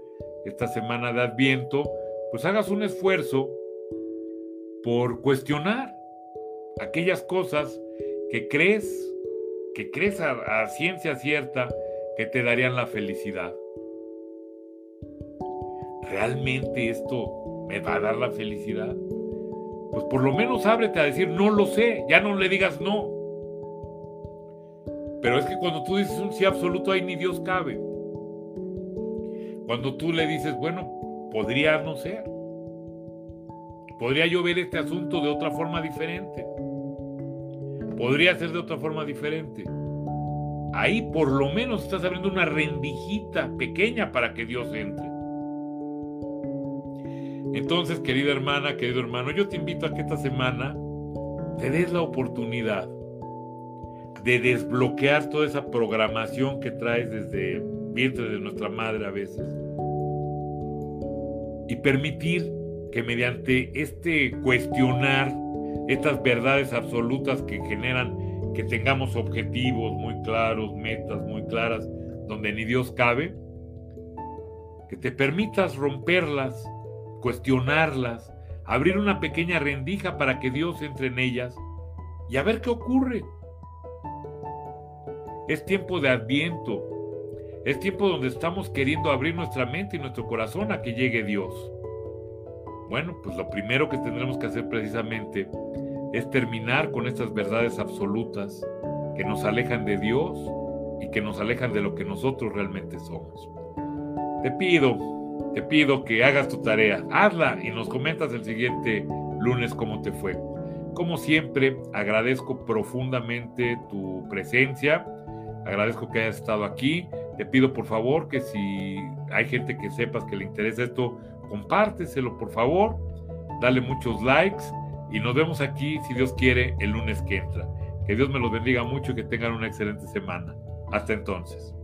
esta semana de Adviento, pues hagas un esfuerzo por cuestionar aquellas cosas que crees, que crees a, ciencia cierta que te darían la felicidad. ¿Realmente esto me va a dar la felicidad? Pues por lo menos ábrete a decir, no lo sé, ya no le digas no. Pero es que cuando tú dices un sí absoluto, ahí ni Dios cabe. Cuando tú le dices, bueno, podría no ser. Podría yo ver este asunto de otra forma diferente. Podría ser de otra forma diferente. Ahí por lo menos estás abriendo una rendijita pequeña para que Dios entre. Entonces, querida hermana, querido hermano, yo te invito a que esta semana te des la oportunidad de desbloquear toda esa programación que traes desde vientre de nuestra madre a veces y permitir que mediante este cuestionar estas verdades absolutas que generan que tengamos objetivos muy claros, metas muy claras, donde ni Dios cabe, que te permitas romperlas, cuestionarlas, abrir una pequeña rendija para que Dios entre en ellas y a ver qué ocurre. Es tiempo de adviento, es tiempo donde estamos queriendo abrir nuestra mente y nuestro corazón a que llegue Dios. Bueno, pues lo primero que tendremos que hacer precisamente es terminar con estas verdades absolutas que nos alejan de Dios y que nos alejan de lo que nosotros realmente somos. Te pido, te pido que hagas tu tarea, hazla y nos comentas el siguiente lunes cómo te fue. Como siempre, agradezco profundamente tu presencia, agradezco que hayas estado aquí. Te pido por favor que si hay gente que sepas que le interesa esto, compárteselo por favor, dale muchos likes y nos vemos aquí, si Dios quiere, el lunes que entra. Que Dios me los bendiga mucho y que tengan una excelente semana. Hasta entonces.